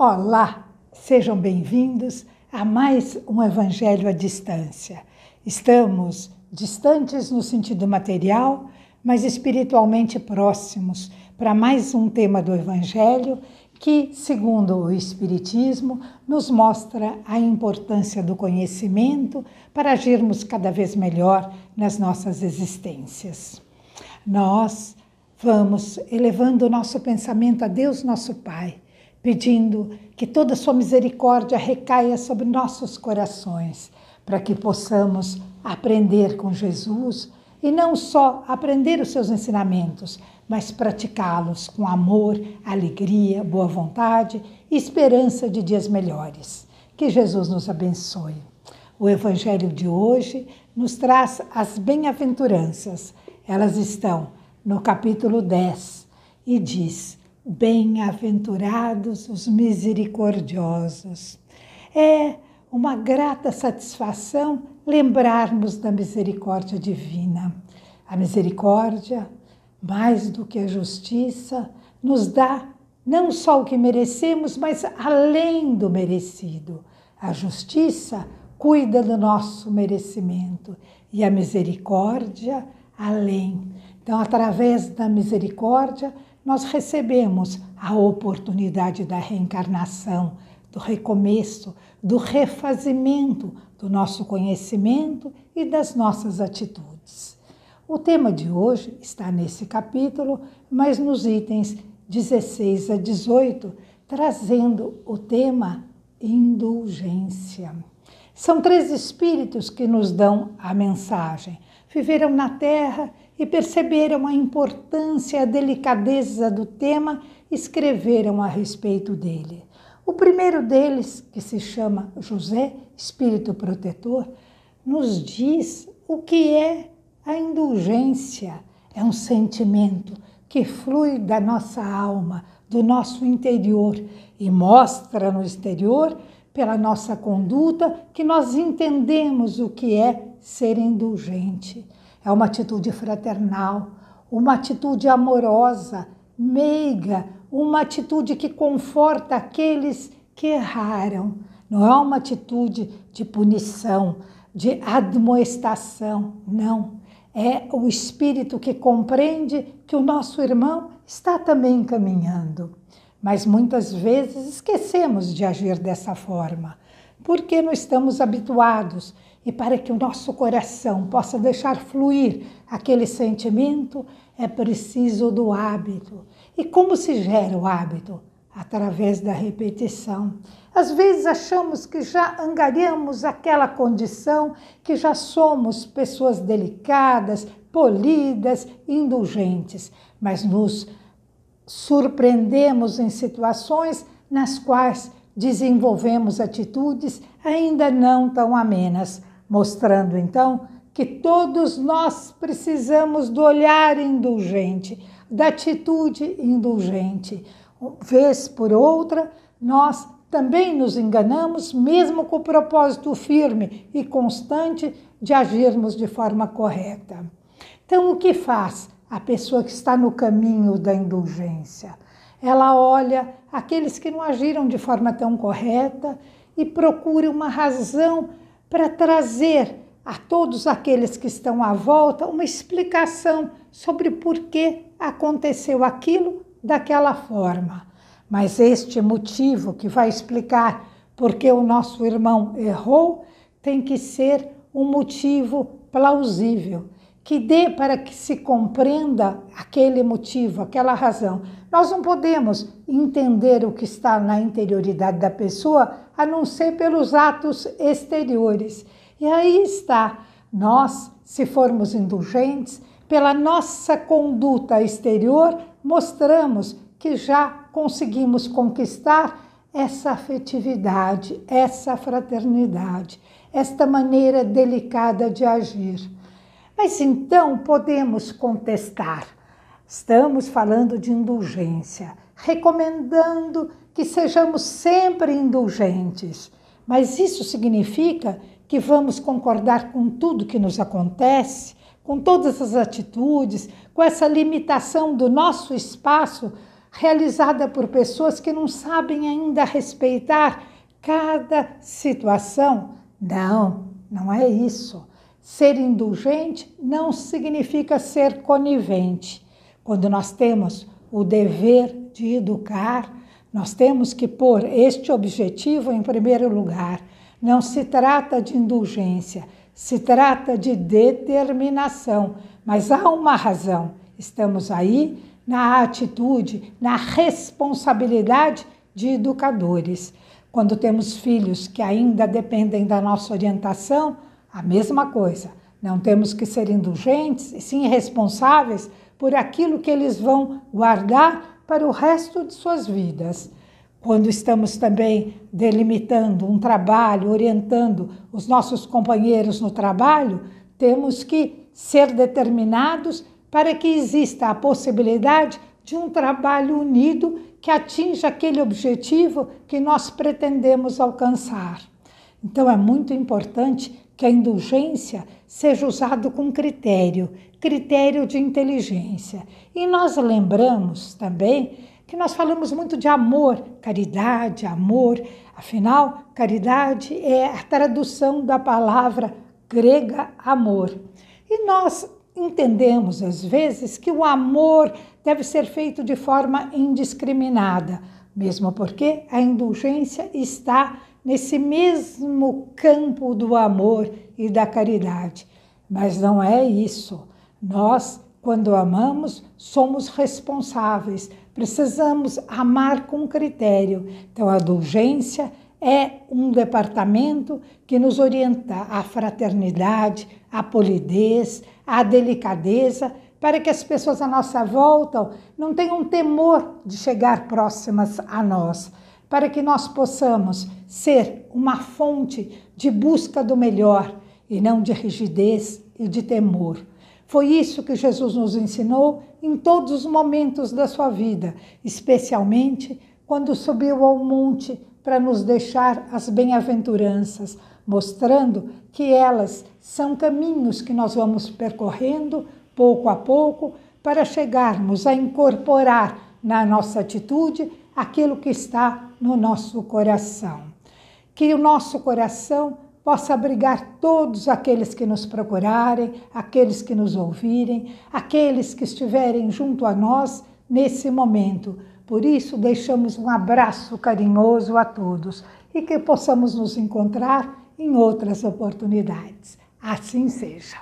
Olá, sejam bem-vindos a mais um Evangelho à distância. Estamos distantes no sentido material, mas espiritualmente próximos para mais um tema do Evangelho que, segundo o Espiritismo, nos mostra a importância do conhecimento para agirmos cada vez melhor nas nossas existências. Nós vamos elevando o nosso pensamento a Deus, nosso Pai pedindo que toda Sua misericórdia recaia sobre nossos corações, para que possamos aprender com Jesus e não só aprender os seus ensinamentos, mas praticá-los com amor, alegria, boa vontade e esperança de dias melhores. Que Jesus nos abençoe. O Evangelho de hoje nos traz as bem-aventuranças. Elas estão no capítulo 10 e diz: Bem-aventurados os misericordiosos. É uma grata satisfação lembrarmos da misericórdia divina. A misericórdia, mais do que a justiça, nos dá não só o que merecemos, mas além do merecido. A justiça cuida do nosso merecimento e a misericórdia além. Então, através da misericórdia, nós recebemos a oportunidade da reencarnação, do recomeço, do refazimento do nosso conhecimento e das nossas atitudes. O tema de hoje está nesse capítulo, mas nos itens 16 a 18, trazendo o tema indulgência. São três espíritos que nos dão a mensagem. Viveram na Terra e perceberam a importância e a delicadeza do tema, escreveram a respeito dele. O primeiro deles, que se chama José, espírito protetor, nos diz o que é a indulgência. É um sentimento que flui da nossa alma, do nosso interior e mostra no exterior, pela nossa conduta, que nós entendemos o que é ser indulgente. É uma atitude fraternal, uma atitude amorosa, meiga, uma atitude que conforta aqueles que erraram. Não é uma atitude de punição, de admoestação, não. É o espírito que compreende que o nosso irmão está também caminhando. Mas muitas vezes esquecemos de agir dessa forma, porque não estamos habituados e para que o nosso coração possa deixar fluir aquele sentimento, é preciso do hábito. E como se gera o hábito? Através da repetição. Às vezes achamos que já angariamos aquela condição, que já somos pessoas delicadas, polidas, indulgentes, mas nos surpreendemos em situações nas quais desenvolvemos atitudes ainda não tão amenas, mostrando então que todos nós precisamos do olhar indulgente, da atitude indulgente. Vez por outra, nós também nos enganamos, mesmo com o propósito firme e constante de agirmos de forma correta. Então, o que faz a pessoa que está no caminho da indulgência? Ela olha aqueles que não agiram de forma tão correta e procura uma razão para trazer a todos aqueles que estão à volta uma explicação sobre por que aconteceu aquilo daquela forma. Mas este motivo que vai explicar por que o nosso irmão errou tem que ser um motivo plausível, que dê para que se compreenda aquele motivo, aquela razão. Nós não podemos entender o que está na interioridade da pessoa a não ser pelos atos exteriores. E aí está, nós, se formos indulgentes, pela nossa conduta exterior, mostramos que já conseguimos conquistar essa afetividade, essa fraternidade, esta maneira delicada de agir. Mas então podemos contestar Estamos falando de indulgência, recomendando que sejamos sempre indulgentes. Mas isso significa que vamos concordar com tudo que nos acontece, com todas as atitudes, com essa limitação do nosso espaço realizada por pessoas que não sabem ainda respeitar cada situação. Não, não é isso. Ser indulgente não significa ser conivente. Quando nós temos o dever de educar, nós temos que pôr este objetivo em primeiro lugar. Não se trata de indulgência, se trata de determinação. Mas há uma razão. Estamos aí na atitude, na responsabilidade de educadores. Quando temos filhos que ainda dependem da nossa orientação, a mesma coisa. Não temos que ser indulgentes e sim responsáveis por aquilo que eles vão guardar para o resto de suas vidas. Quando estamos também delimitando um trabalho, orientando os nossos companheiros no trabalho, temos que ser determinados para que exista a possibilidade de um trabalho unido que atinja aquele objetivo que nós pretendemos alcançar. Então é muito importante que a indulgência seja usada com critério, critério de inteligência. E nós lembramos também que nós falamos muito de amor, caridade, amor. Afinal, caridade é a tradução da palavra grega amor. E nós entendemos às vezes que o amor deve ser feito de forma indiscriminada, mesmo porque a indulgência está nesse mesmo campo do amor e da caridade. Mas não é isso. Nós, quando amamos, somos responsáveis, precisamos amar com critério. Então, a indulgência é um departamento que nos orienta à fraternidade, à polidez, à delicadeza, para que as pessoas à nossa volta não tenham temor de chegar próximas a nós, para que nós possamos ser uma fonte de busca do melhor e não de rigidez e de temor. Foi isso que Jesus nos ensinou em todos os momentos da sua vida, especialmente quando subiu ao monte para nos deixar as bem-aventuranças, mostrando que elas são caminhos que nós vamos percorrendo pouco a pouco para chegarmos a incorporar na nossa atitude aquilo que está no nosso coração. Que o nosso coração possa abrigar todos aqueles que nos procurarem, aqueles que nos ouvirem, aqueles que estiverem junto a nós nesse momento por isso, deixamos um abraço carinhoso a todos e que possamos nos encontrar em outras oportunidades. Assim seja.